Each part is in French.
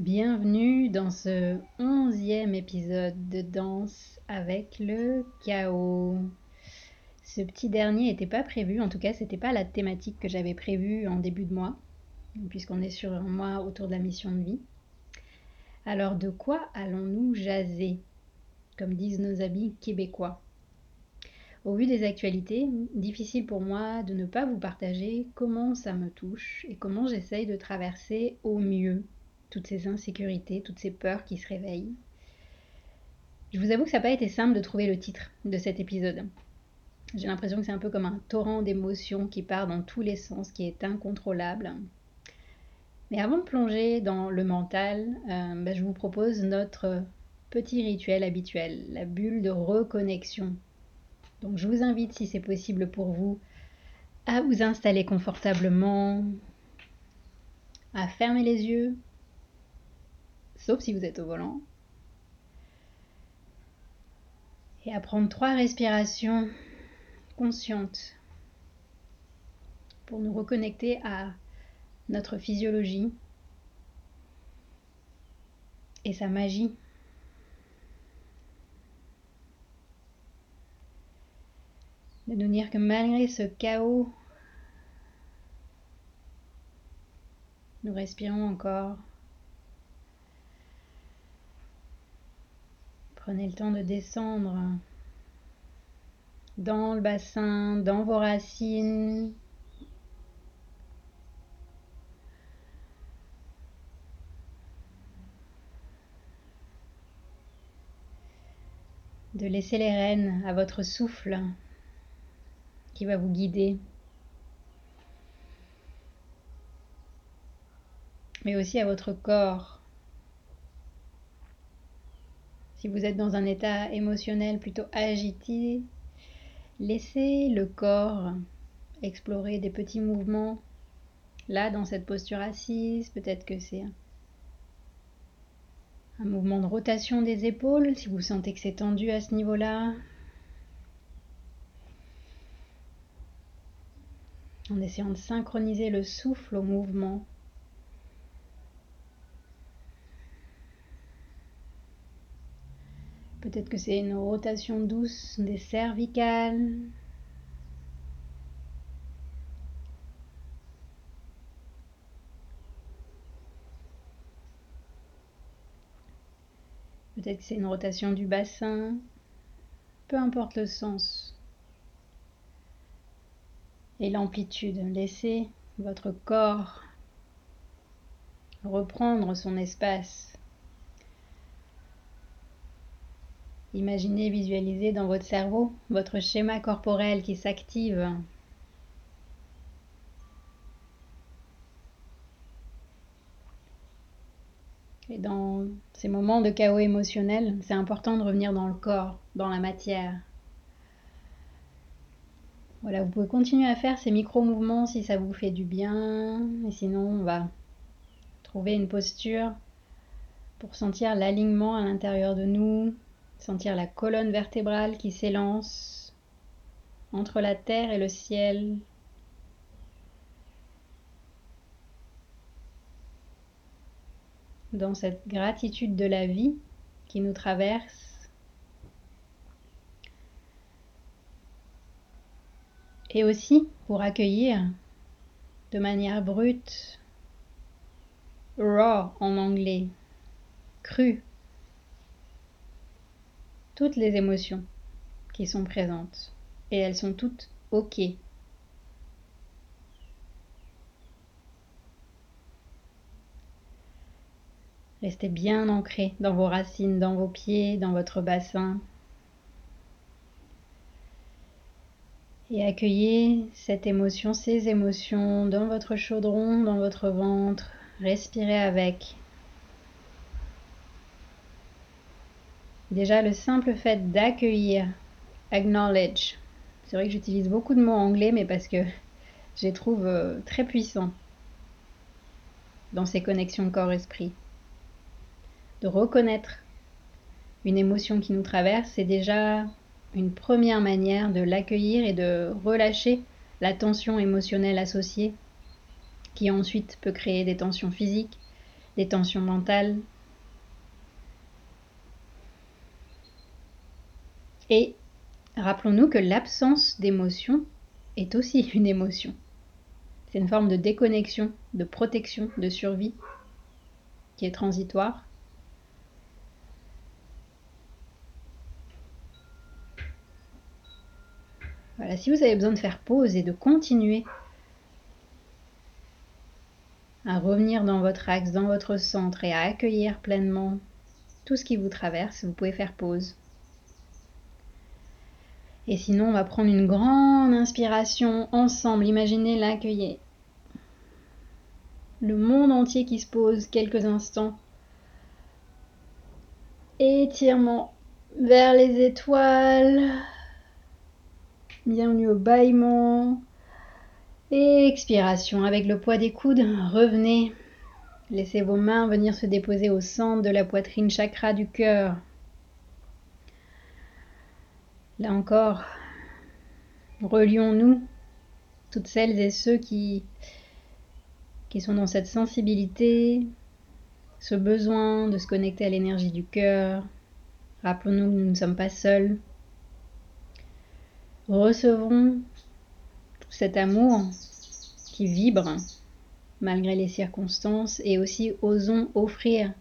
Bienvenue dans ce onzième épisode de Danse avec le chaos. Ce petit dernier n'était pas prévu, en tout cas c'était pas la thématique que j'avais prévue en début de mois, puisqu'on est sur un mois autour de la mission de vie. Alors de quoi allons-nous jaser, comme disent nos amis québécois? Au vu des actualités, difficile pour moi de ne pas vous partager comment ça me touche et comment j'essaye de traverser au mieux toutes ces insécurités, toutes ces peurs qui se réveillent. Je vous avoue que ça n'a pas été simple de trouver le titre de cet épisode. J'ai l'impression que c'est un peu comme un torrent d'émotions qui part dans tous les sens, qui est incontrôlable. Mais avant de plonger dans le mental, euh, bah, je vous propose notre petit rituel habituel, la bulle de reconnexion. Donc je vous invite, si c'est possible pour vous, à vous installer confortablement, à fermer les yeux, si vous êtes au volant. Et à prendre trois respirations conscientes pour nous reconnecter à notre physiologie et sa magie. De nous dire que malgré ce chaos, nous respirons encore Prenez le temps de descendre dans le bassin, dans vos racines. De laisser les rênes à votre souffle qui va vous guider. Mais aussi à votre corps si vous êtes dans un état émotionnel plutôt agité, laissez le corps explorer des petits mouvements. Là, dans cette posture assise, peut-être que c'est un mouvement de rotation des épaules, si vous sentez que c'est tendu à ce niveau-là. En essayant de synchroniser le souffle au mouvement. Peut-être que c'est une rotation douce des cervicales. Peut-être que c'est une rotation du bassin. Peu importe le sens et l'amplitude. Laissez votre corps reprendre son espace. Imaginez, visualisez dans votre cerveau votre schéma corporel qui s'active. Et dans ces moments de chaos émotionnel, c'est important de revenir dans le corps, dans la matière. Voilà, vous pouvez continuer à faire ces micro-mouvements si ça vous fait du bien. Et sinon, on va trouver une posture pour sentir l'alignement à l'intérieur de nous, sentir la colonne vertébrale qui s'élance entre la terre et le ciel. Dans cette gratitude de la vie qui nous traverse. Et aussi pour accueillir de manière brute, raw en anglais, cru, toutes les émotions qui sont présentes et elles sont toutes OK. Restez bien ancré dans vos racines, dans vos pieds, dans votre bassin. Et accueillez cette émotion, ces émotions dans votre chaudron, dans votre ventre. Respirez avec. Déjà, le simple fait d'accueillir, acknowledge. C'est vrai que j'utilise beaucoup de mots anglais, mais parce que je les trouve euh, très puissants dans ces connexions corps-esprit. De reconnaître une émotion qui nous traverse, c'est déjà une première manière de l'accueillir et de relâcher la tension émotionnelle associée, qui ensuite peut créer des tensions physiques, des tensions mentales, Et rappelons-nous que l'absence d'émotion est aussi une émotion. C'est une forme de déconnexion, de protection, de survie qui est transitoire. Voilà, si vous avez besoin de faire pause et de continuer à revenir dans votre axe, dans votre centre et à accueillir pleinement tout ce qui vous traverse, vous pouvez faire pause. Et sinon, on va prendre une grande inspiration ensemble. Imaginez l'accueillir. Le monde entier qui se pose quelques instants. Étirement vers les étoiles. Bienvenue au bâillement. Expiration avec le poids des coudes. Revenez. Laissez vos mains venir se déposer au centre de la poitrine chakra du cœur. Là encore, relions-nous, toutes celles et ceux qui, sont dans cette sensibilité, ce besoin de se connecter à l'énergie du cœur. Rappelons-nous que nous ne sommes pas seuls. Recevons tout cet amour qui vibre malgré les circonstances et aussi osons offrir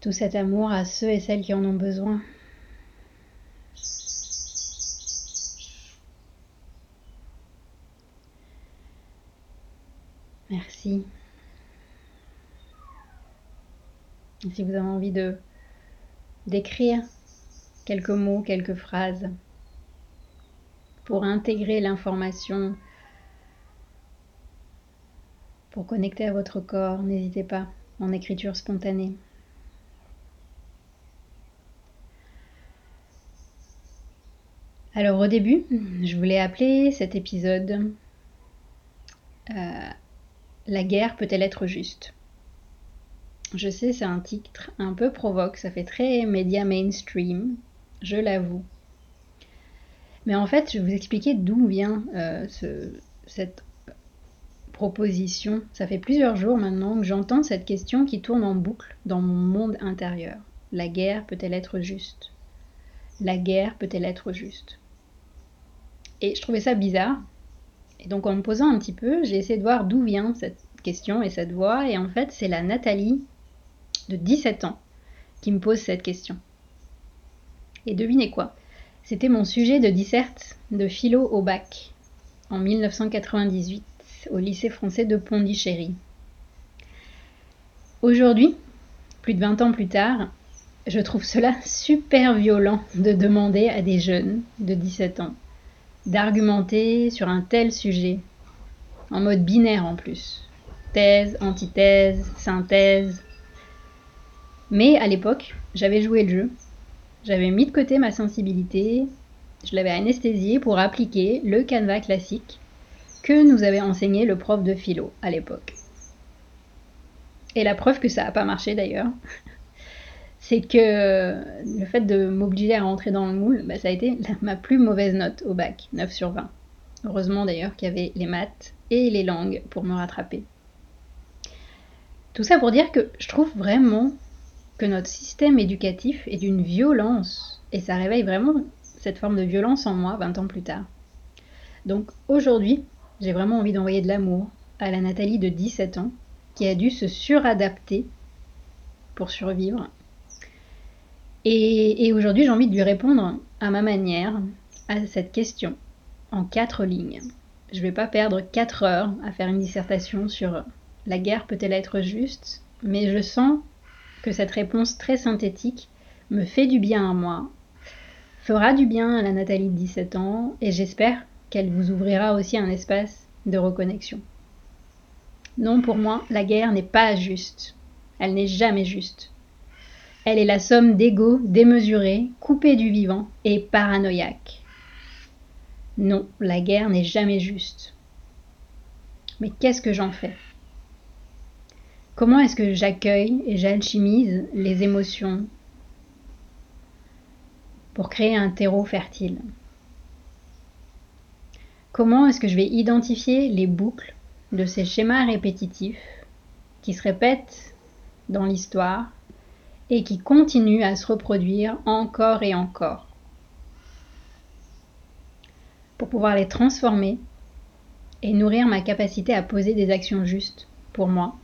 tout cet amour à ceux et celles qui en ont besoin. Si vous avez envie de d'écrire quelques mots, quelques phrases pour intégrer l'information, pour connecter à votre corps, n'hésitez pas en écriture spontanée. Alors au début, je voulais appeler cet épisode euh, la guerre peut-elle être juste? Je sais, c'est un titre un peu provoque, ça fait très média mainstream, je l'avoue. Mais en fait, je vais vous expliquer d'où vient euh, cette proposition. Ça fait plusieurs jours maintenant que j'entends cette question qui tourne en boucle dans mon monde intérieur. La guerre peut-elle être juste? La guerre peut-elle être juste? Et je trouvais ça bizarre et donc en me posant un petit peu, j'ai essayé de voir d'où vient cette question et cette voix. Et en fait, c'est la Nathalie de 17 ans qui me pose cette question. Et devinez quoi? C'était mon sujet de disserte de philo au bac en 1998 au lycée français de Pondichéry. Aujourd'hui, plus de 20 ans plus tard, je trouve cela super violent de demander à des jeunes de 17 ans d'argumenter sur un tel sujet, en mode binaire en plus. Thèse, antithèse, synthèse. Mais à l'époque, j'avais joué le jeu. J'avais mis de côté ma sensibilité, je l'avais anesthésié pour appliquer le canevas classique que nous avait enseigné le prof de philo à l'époque. Et la preuve que ça n'a pas marché d'ailleurs, c'est que le fait de m'obliger à rentrer dans le moule, bah, ça a été ma plus mauvaise note au bac, 9 sur 20. Heureusement d'ailleurs qu'il y avait les maths et les langues pour me rattraper. Tout ça pour dire que je trouve vraiment que notre système éducatif est d'une violence, et ça réveille vraiment cette forme de violence en moi 20 ans plus tard. Donc aujourd'hui, j'ai vraiment envie d'envoyer de l'amour à la Nathalie de 17 ans qui a dû se suradapter pour survivre. Et, aujourd'hui, j'ai envie de lui répondre à ma manière à cette question en quatre lignes. Je ne vais pas perdre quatre heures à faire une dissertation sur la guerre peut-elle être juste, mais je sens que cette réponse très synthétique me fait du bien à moi, fera du bien à la Nathalie de 17 ans, et j'espère qu'elle vous ouvrira aussi un espace de reconnexion. Non, pour moi, la guerre n'est pas juste. Elle n'est jamais juste. Elle est la somme d'ego démesurés, coupés du vivant et paranoïaques. Non, la guerre n'est jamais juste. Mais qu'est-ce que j'en fais? Comment est-ce que j'accueille et j'alchimise les émotions pour créer un terreau fertile? Comment est-ce que je vais identifier les boucles de ces schémas répétitifs qui se répètent dans l'histoire et qui continuent à se reproduire encore et encore pour pouvoir les transformer et nourrir ma capacité à poser des actions justes pour moi,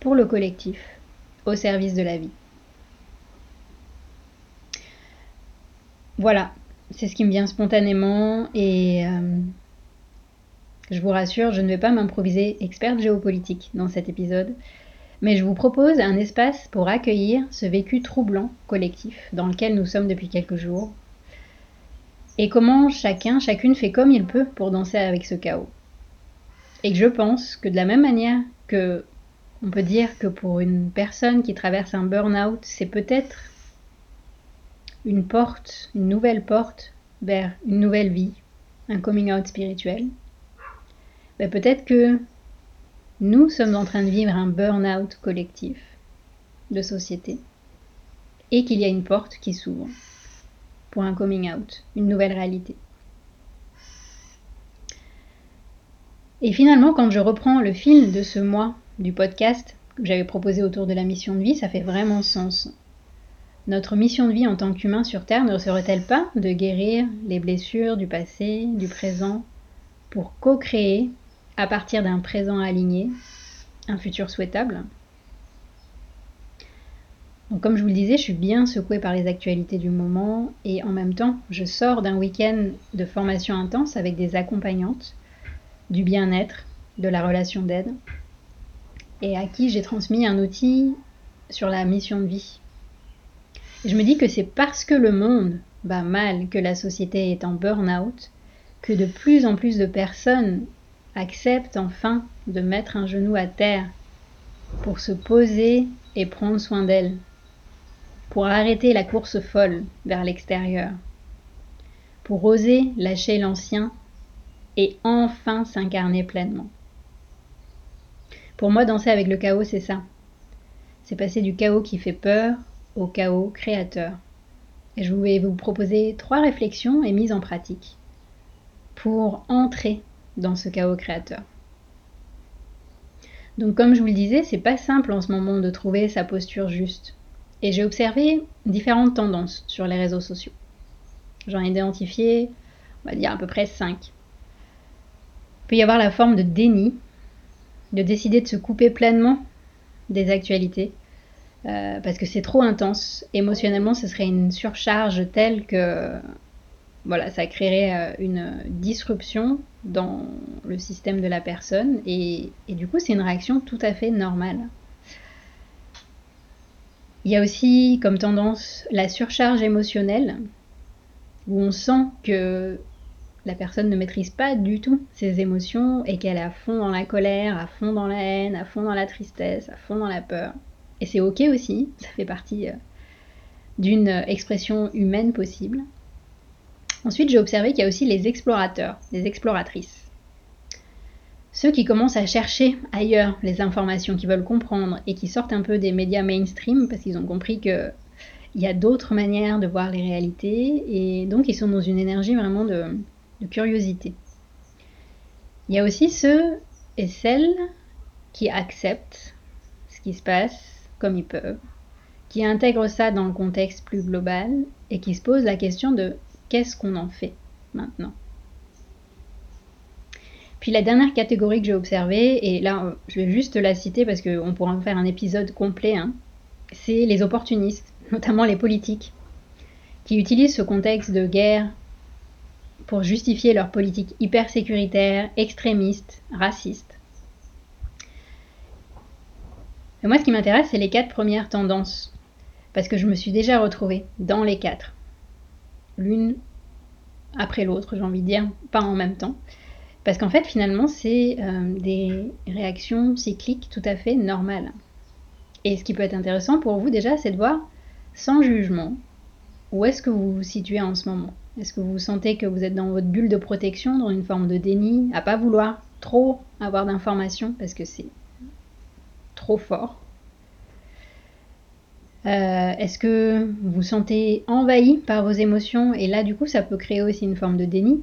pour le collectif, au service de la vie. Voilà, c'est ce qui me vient spontanément et euh, je vous rassure, je ne vais pas m'improviser experte géopolitique dans cet épisode, mais je vous propose un espace pour accueillir ce vécu troublant collectif dans lequel nous sommes depuis quelques jours, et comment chacun, chacune fait comme il peut pour danser avec ce chaos. Et que je pense que de la même manière que on peut dire que pour une personne qui traverse un burn-out, c'est peut-être une porte, une nouvelle porte vers une nouvelle vie, un coming out spirituel. Ben, peut-être que nous sommes en train de vivre un burn-out collectif de société et qu'il y a une porte qui s'ouvre pour un coming out, une nouvelle réalité. Et finalement, quand je reprends le fil de ce mois du podcast que j'avais proposé autour de la mission de vie, ça fait vraiment sens. Notre mission de vie en tant qu'humain sur Terre ne serait-elle pas de guérir les blessures du passé, du présent, pour co-créer à partir d'un présent aligné, un futur souhaitable. Donc, comme je vous le disais, je suis bien secouée par les actualités du moment et en même temps, je sors d'un week-end de formation intense avec des accompagnantes, du bien-être, de la relation d'aide, et à qui j'ai transmis un outil sur la mission de vie. Je me dis que c'est parce que le monde va mal, que la société est en burn-out, que de plus en plus de personnes accepte enfin de mettre un genou à terre pour se poser et prendre soin d'elle, pour arrêter la course folle vers l'extérieur, pour oser lâcher l'ancien et enfin s'incarner pleinement. Pour moi, danser avec le chaos, c'est ça. C'est passer du chaos qui fait peur au chaos créateur. Et je vais vous proposer trois réflexions et mises en pratique pour entrer dans ce chaos créateur. Donc comme je vous le disais, c'est pas simple en ce moment de trouver sa posture juste. Et j'ai observé différentes tendances sur les réseaux sociaux. J'en ai identifié, on va dire à peu près 5. Il peut y avoir la forme de déni, de décider de se couper pleinement des actualités, euh, parce que c'est trop intense. Émotionnellement, ce serait une surcharge telle que voilà, ça créerait euh, une disruption dans le système de la personne et, du coup c'est une réaction tout à fait normale. Il y a aussi comme tendance la surcharge émotionnelle où on sent que la personne ne maîtrise pas du tout ses émotions et qu'elle est à fond dans la colère, à fond dans la haine, à fond dans la tristesse, à fond dans la peur. Et c'est ok aussi, ça fait partie euh, d'une expression humaine possible. Ensuite, j'ai observé qu'il y a aussi les explorateurs, les exploratrices. ceux qui commencent à chercher ailleurs les informations qu'ils veulent comprendre et qui sortent un peu des médias mainstream parce qu'ils ont compris qu'il y a d'autres manières de voir les réalités et donc ils sont dans une énergie vraiment de, de curiosité. Il y a aussi ceux et celles qui acceptent ce qui se passe comme ils peuvent, qui intègrent ça dans le contexte plus global et qui se posent la question de qu'est-ce qu'on en fait maintenant? Puis la dernière catégorie que j'ai observée, et là je vais juste la citer parce qu'on pourra en faire un épisode complet, hein, c'est les opportunistes, notamment les politiques, qui utilisent ce contexte de guerre pour justifier leur politique hyper sécuritaire, extrémiste, raciste. Et moi ce qui m'intéresse, c'est les quatre premières tendances, parce que je me suis déjà retrouvée dans les quatre, l'une après l'autre, j'ai envie de dire, pas en même temps. Parce qu'en fait, finalement, c'est euh, des réactions cycliques tout à fait normales. Et ce qui peut être intéressant pour vous déjà, c'est de voir, sans jugement, où est-ce que vous vous situez en ce moment? Est-ce que vous sentez que vous êtes dans votre bulle de protection, dans une forme de déni, à pas vouloir trop avoir d'informations parce que c'est trop fort? Euh, Est-ce que vous vous sentez envahi par vos émotions et là du coup ça peut créer aussi une forme de déni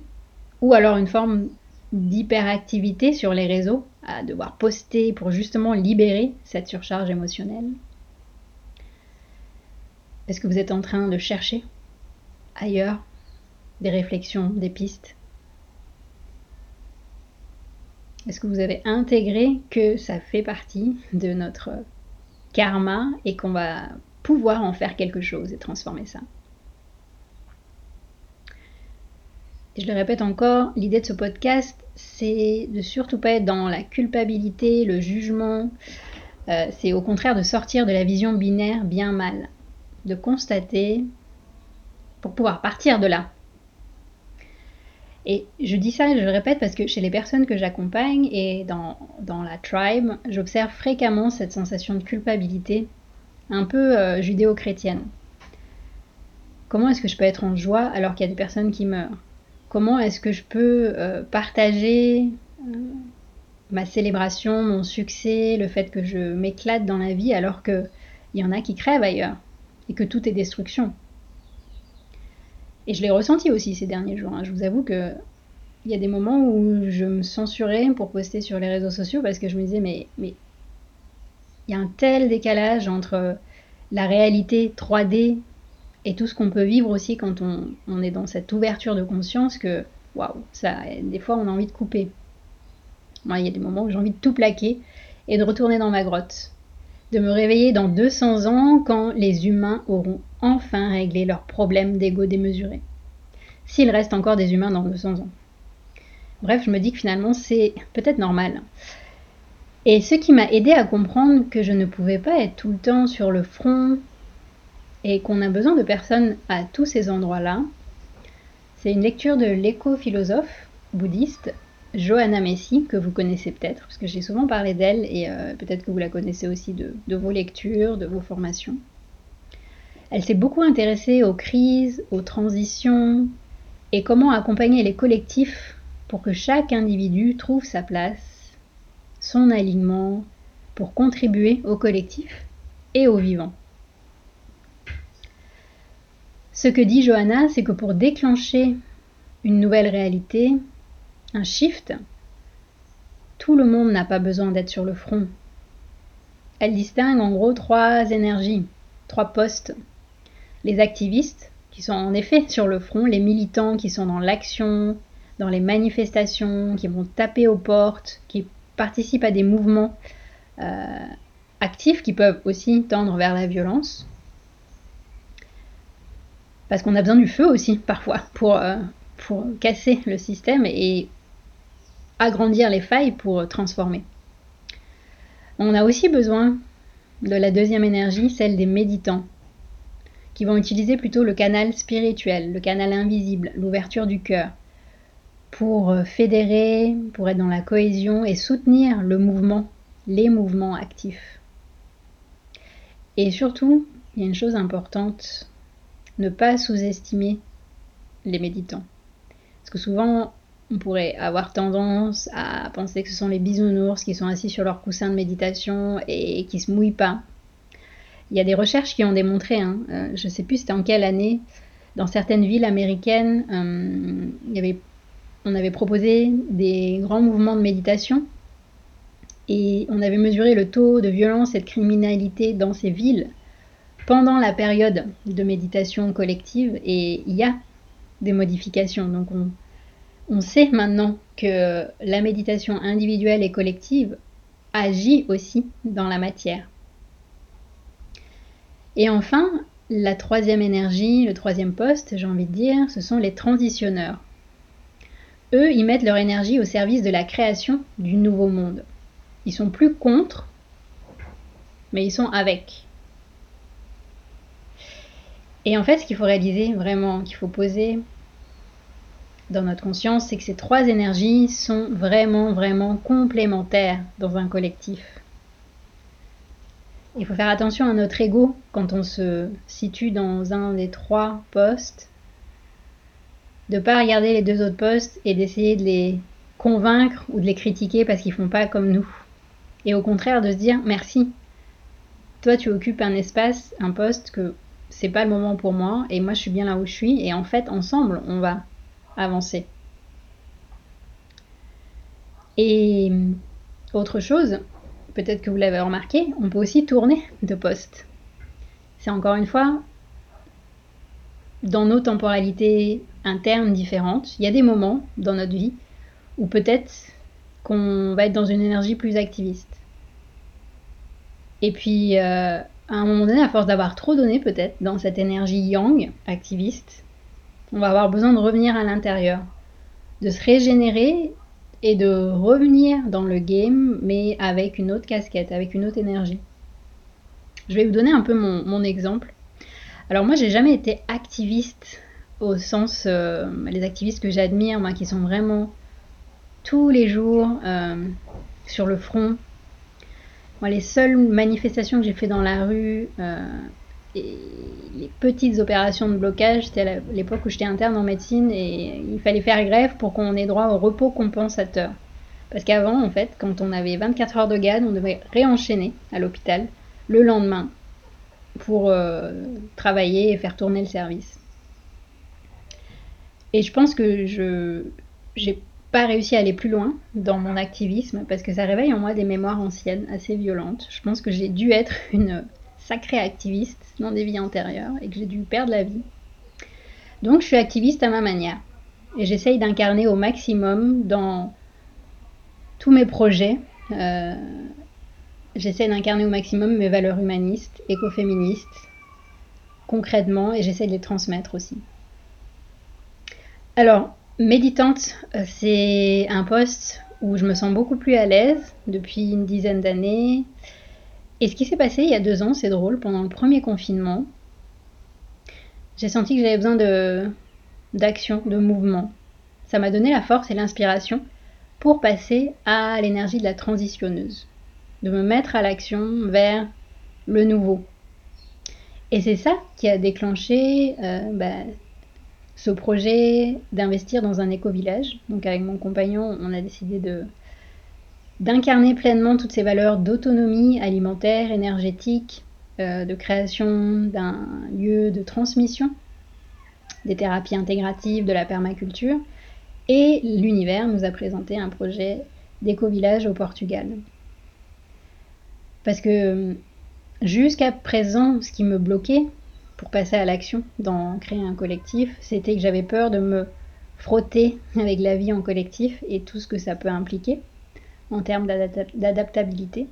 ou alors une forme d'hyperactivité sur les réseaux, à devoir poster pour justement libérer cette surcharge émotionnelle? Est-ce que vous êtes en train de chercher ailleurs des réflexions, des pistes? Est-ce que vous avez intégré que ça fait partie de notre karma et qu'on va pouvoir en faire quelque chose et transformer ça Et je le répète encore, l'idée de ce podcast, c'est de surtout pas être dans la culpabilité, le jugement. Euh, c'est au contraire de sortir de la vision binaire bien-mal. De constater pour pouvoir partir de là. Et je dis ça, je le répète, parce que chez les personnes que j'accompagne et dans, dans, la tribe, j'observe fréquemment cette sensation de culpabilité un peu euh, judéo-chrétienne. Comment est-ce que je peux être en joie alors qu'il y a des personnes qui meurent? Comment est-ce que je peux euh, partager euh, ma célébration, mon succès, le fait que je m'éclate dans la vie alors qu'il y en a qui crèvent ailleurs et que tout est destruction? Et je l'ai ressenti aussi ces derniers jours. Hein. Je vous avoue que il y a des moments où je me censurais pour poster sur les réseaux sociaux parce que je me disais mais mais il y a un tel décalage entre la réalité 3D et tout ce qu'on peut vivre aussi quand on, est dans cette ouverture de conscience que, waouh, ça, des fois on a envie de couper. Moi, il y a des moments où j'ai envie de tout plaquer et de retourner dans ma grotte. De me réveiller dans 200 ans quand les humains auront enfin réglé leurs problèmes d'ego démesuré. S'il reste encore des humains dans 200 ans. Bref, je me dis que finalement c'est peut-être normal. Et ce qui m'a aidé à comprendre que je ne pouvais pas être tout le temps sur le front et qu'on a besoin de personnes à tous ces endroits-là. C'est une lecture de l'éco-philosophe bouddhiste Johanna Messi, que vous connaissez peut-être, parce que j'ai souvent parlé d'elle et euh, peut-être que vous la connaissez aussi de, de vos lectures, de vos formations. Elle s'est beaucoup intéressée aux crises, aux transitions et comment accompagner les collectifs pour que chaque individu trouve sa place, son alignement, pour contribuer au collectif et au vivant. Ce que dit Johanna, c'est que pour déclencher une nouvelle réalité, un shift, tout le monde n'a pas besoin d'être sur le front. Elle distingue en gros trois énergies, trois postes. Les activistes, qui sont en effet sur le front, les militants qui sont dans l'action, dans les manifestations, qui vont taper aux portes, qui participent à des mouvements euh, actifs qui peuvent aussi tendre vers la violence. Parce qu'on a besoin du feu aussi, parfois, pour, euh, pour casser le système et agrandir les failles pour transformer. On a aussi besoin de la deuxième énergie, celle des méditants, qui vont utiliser plutôt le canal spirituel, le canal invisible, l'ouverture du cœur, pour euh, fédérer, pour être dans la cohésion et soutenir le mouvement, les mouvements actifs. Et surtout, il y a une chose importante ne pas sous-estimer les méditants. Parce que souvent, on pourrait avoir tendance à penser que ce sont les bisounours qui sont assis sur leur coussin de méditation et qui se mouillent pas. Il y a des recherches qui ont démontré, hein, euh, je ne sais plus c'était en quelle année, dans certaines villes américaines, euh, il y avait, on avait proposé des grands mouvements de méditation et on avait mesuré le taux de violence et de criminalité dans ces villes pendant la période de méditation collective et il y a des modifications. Donc on, sait maintenant que la méditation individuelle et collective agit aussi dans la matière. Et enfin, la troisième énergie, le troisième poste, j'ai envie de dire, ce sont les transitionneurs. Ils mettent leur énergie au service de la création du nouveau monde. Ils sont plus contre, mais ils sont avec. Et en fait, ce qu'il faut réaliser vraiment, qu'il faut poser dans notre conscience, c'est que ces trois énergies sont vraiment, vraiment complémentaires dans un collectif. Il faut faire attention à notre ego quand on se situe dans un des trois postes, de ne pas regarder les deux autres postes et d'essayer de les convaincre ou de les critiquer parce qu'ils font pas comme nous. Et au contraire de se dire merci. Toi tu occupes un espace, un poste que c'est pas le moment pour moi et moi je suis bien là où je suis et en fait ensemble on va avancer. Et autre chose, peut-être que vous l'avez remarqué, on peut aussi tourner de poste. C'est encore une fois dans nos temporalités internes différentes. Il y a des moments dans notre vie où peut-être qu'on va être dans une énergie plus activiste. Et puis, euh, à un moment donné, à force d'avoir trop donné peut-être dans cette énergie yang, activiste, on va avoir besoin de revenir à l'intérieur, de se régénérer et de revenir dans le game, mais avec une autre casquette, avec une autre énergie. Je vais vous donner un peu mon, exemple. Alors moi, j'ai jamais été activiste au sens, euh, les activistes que j'admire, moi, qui sont vraiment tous les jours euh, sur le front. Moi, les seules manifestations que j'ai fait dans la rue, euh, et les petites opérations de blocage, c'était à l'époque où j'étais interne en médecine et il fallait faire grève pour qu'on ait droit au repos compensateur. Parce qu'avant, en fait, quand on avait 24 heures de garde, on devait réenchaîner à l'hôpital le lendemain pour euh, travailler et faire tourner le service. Et je pense que je n'ai pas réussi à aller plus loin dans mon activisme parce que ça réveille en moi des mémoires anciennes assez violentes. Je pense que j'ai dû être une sacré activiste dans des vies antérieures et que j'ai dû perdre la vie. Donc je suis activiste à ma manière et j'essaye d'incarner au maximum dans tous mes projets. Euh, j'essaie d'incarner au maximum mes valeurs humanistes, écoféministes, concrètement, et j'essaie de les transmettre aussi. Alors, méditante, euh, c'est un poste où je me sens beaucoup plus à l'aise depuis une dizaine d'années. Et ce qui s'est passé il y a deux ans, c'est drôle, pendant le premier confinement, j'ai senti que j'avais besoin de d'action, de mouvement. Ça m'a donné la force et l'inspiration pour passer à l'énergie de la transitionneuse, de me mettre à l'action vers le nouveau. Et c'est ça qui a déclenché euh, bah, ce projet d'investir dans un éco-village. Donc avec mon compagnon, on a décidé de, d'incarner pleinement toutes ces valeurs d'autonomie alimentaire, énergétique, euh, de création d'un lieu de transmission, des thérapies intégratives, de la permaculture. Et l'univers nous a présenté un projet d'éco-village au Portugal. Parce que jusqu'à présent, ce qui me bloquait pour passer à l'action dans créer un collectif, c'était que j'avais peur de me frotter avec la vie en collectif et tout ce que ça peut impliquer en termes d'adaptabilité.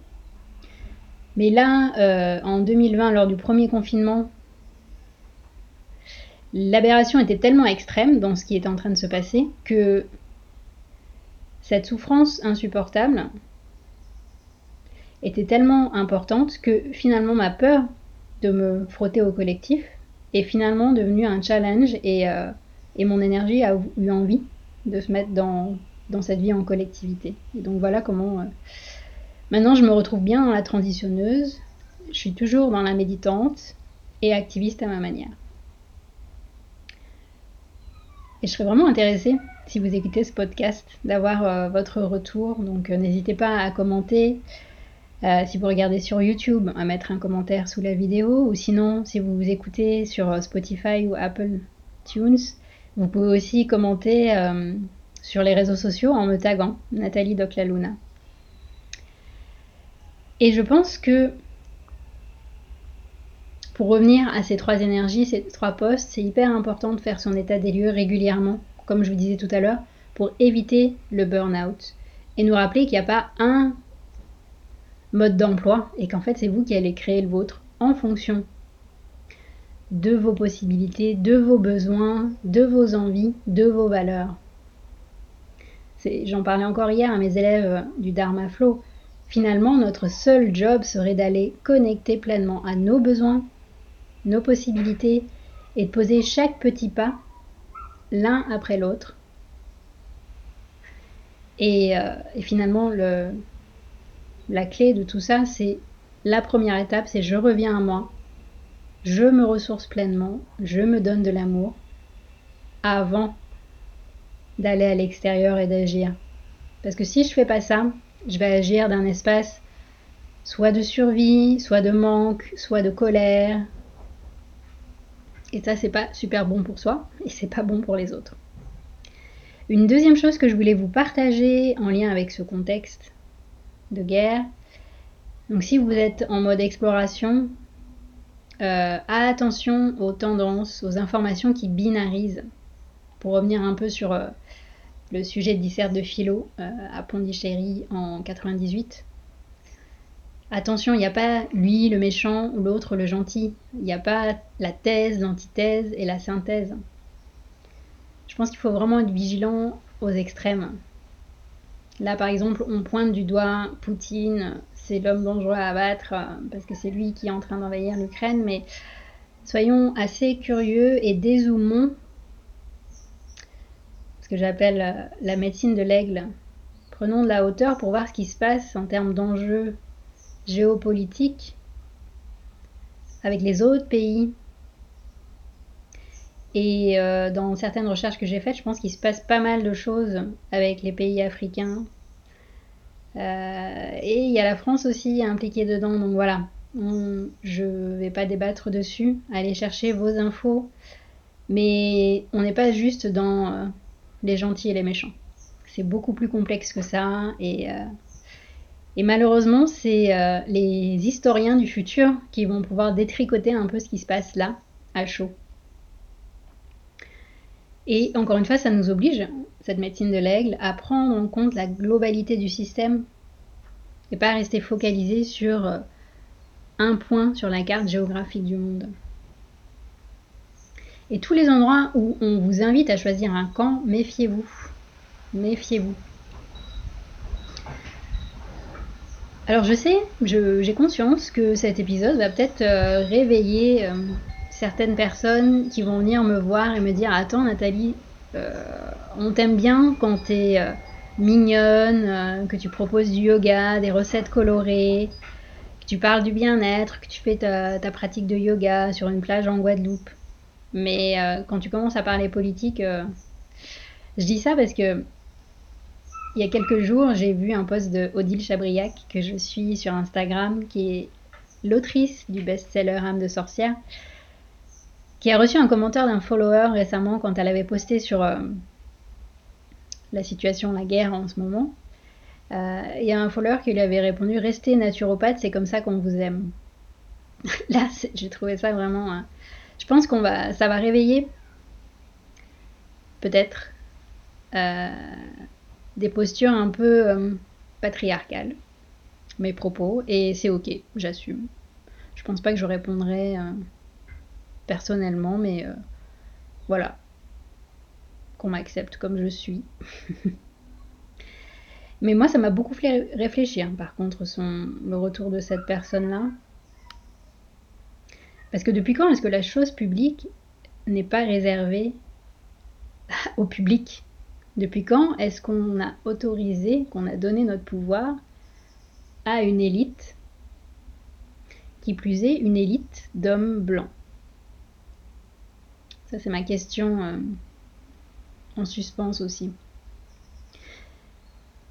Mais là, euh, en 2020, lors du premier confinement, l'aberration était tellement extrême dans ce qui était en train de se passer que cette souffrance insupportable était tellement importante que finalement ma peur de me frotter au collectif est finalement devenue un challenge et, euh, et mon énergie a eu envie de se mettre dans, dans cette vie en collectivité. Et donc voilà comment... Euh, maintenant, je me retrouve bien dans la transitionneuse, je suis toujours dans la méditante et activiste à ma manière. Et je serais vraiment intéressée, si vous écoutez ce podcast, d'avoir euh, votre retour. Donc n'hésitez pas à commenter. Euh, si vous regardez sur YouTube, à mettre un commentaire sous la vidéo. Ou sinon, si vous vous écoutez sur Spotify ou Apple Tunes, vous pouvez aussi commenter sur les réseaux sociaux en me taguant Nathalie Doclaluna. Et je pense que pour revenir à ces trois énergies, ces trois postes, c'est hyper important de faire son état des lieux régulièrement, comme je vous disais tout à l'heure, pour éviter le burn-out. Et nous rappeler qu'il n'y a pas un mode d'emploi et qu'en fait c'est vous qui allez créer le vôtre en fonction de vos possibilités, de vos besoins, de vos envies, de vos valeurs. J'en parlais encore hier à mes élèves du Dharma Flow. Finalement, notre seul job serait d'aller connecter pleinement à nos besoins, nos possibilités et de poser chaque petit pas l'un après l'autre. Et, euh, finalement, le, la clé de tout ça, c'est la première étape, c'est je reviens à moi, je me ressource pleinement, je me donne de l'amour avant d'aller à l'extérieur et d'agir. Parce que si je fais pas ça, je vais agir d'un espace soit de survie, soit de manque, soit de colère, et ça, c'est pas super bon pour soi et c'est pas bon pour les autres. Une deuxième chose que je voulais vous partager en lien avec ce contexte de guerre. Donc, si vous êtes en mode exploration, euh, attention aux tendances, aux informations qui binarisent. Pour revenir un peu sur euh, le sujet de dissert de philo euh, à Pondichéry en 98. Attention, il n'y a pas lui le méchant ou l'autre le gentil. Il n'y a pas la thèse, l'antithèse et la synthèse. Je pense qu'il faut vraiment être vigilant aux extrêmes. Là, par exemple, on pointe du doigt Poutine, c'est l'homme dangereux à abattre euh, parce que c'est lui qui est en train d'envahir l'Ukraine, mais soyons assez curieux et dézoomons ce que j'appelle euh, la médecine de l'aigle. Prenons de la hauteur pour voir ce qui se passe en termes d'enjeux géopolitique avec les autres pays. Et euh, dans certaines recherches que j'ai faites, je pense qu'il se passe pas mal de choses avec les pays africains. Euh, et il y a la France aussi impliquée dedans. Donc voilà, je vais pas débattre dessus. Allez chercher vos infos. Mais on n'est pas juste dans euh, les gentils et les méchants. C'est beaucoup plus complexe que ça. Et malheureusement, c'est les historiens du futur qui vont pouvoir détricoter un peu ce qui se passe là, à chaud. Et encore une fois, ça nous oblige, cette médecine de l'aigle, à prendre en compte la globalité du système et pas rester focalisé sur euh, un point sur la carte géographique du monde. Et tous les endroits où on vous invite à choisir un camp, méfiez-vous. Méfiez-vous. Alors je sais, j'ai conscience que cet épisode va peut-être euh, réveiller euh, certaines personnes qui vont venir me voir et me dire Attends Nathalie, euh, on t'aime bien quand t'es mignonne, que tu proposes du yoga, des recettes colorées, que tu parles du bien-être, que tu fais ta, ta, pratique de yoga sur une plage en Guadeloupe. Mais quand tu commences à parler politique, je dis ça parce que il y a quelques jours, j'ai vu un post de Odile Chabriac que je suis sur Instagram, qui est l'autrice du best-seller Âme de sorcière, qui a reçu un commentaire d'un follower récemment quand elle avait posté sur euh, la situation, la guerre en ce moment. Euh, il y a un follower qui lui avait répondu Restez naturopathe, c'est comme ça qu'on vous aime. Là, j'ai trouvé ça vraiment. Hein. je pense qu'on va, ça va réveiller peut-être euh, des postures un peu patriarcales, mes propos, et c'est ok, j'assume. Je pense pas que je répondrai personnellement, mais euh, voilà, qu'on m'accepte comme je suis. mais moi, ça m'a beaucoup fait réfléchir, par contre, son, le retour de cette personne-là. Parce que depuis quand est-ce que la chose publique n'est pas réservée au public? Depuis quand est-ce qu'on a autorisé, qu'on a donné notre pouvoir à une élite, qui plus est une élite d'hommes blancs? Ça c'est ma question euh, en suspens aussi.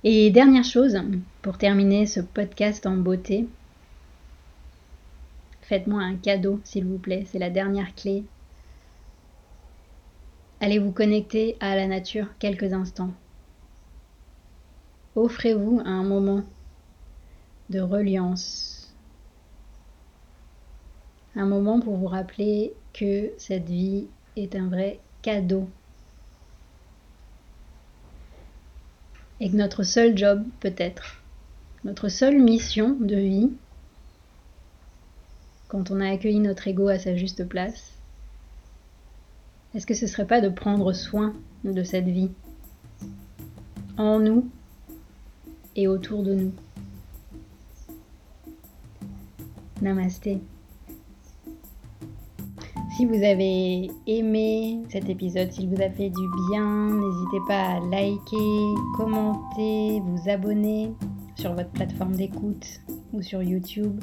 Et dernière chose, pour terminer ce podcast en beauté, faites-moi un cadeau s'il vous plaît, c'est la dernière clé. Allez vous connecter à la nature quelques instants. Offrez-vous un moment de reliance, un moment pour vous rappeler que cette vie est un vrai cadeau et que notre seul job peut-être, notre seule mission de vie, quand on a accueilli notre ego à sa juste place, est-ce que ce serait pas de prendre soin de cette vie en nous et autour de nous? Namasté. Si vous avez aimé cet épisode, s'il vous a fait du bien, n'hésitez pas à liker, commenter, vous abonner sur votre plateforme d'écoute ou sur YouTube.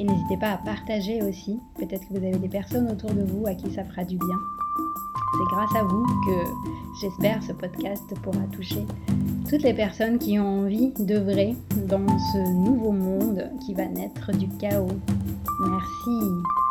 Et n'hésitez pas à partager aussi. Peut-être que vous avez des personnes autour de vous à qui ça fera du bien. C'est grâce à vous que j'espère ce podcast pourra toucher toutes les personnes qui ont envie d'œuvrer dans ce nouveau monde qui va naître du chaos. Merci.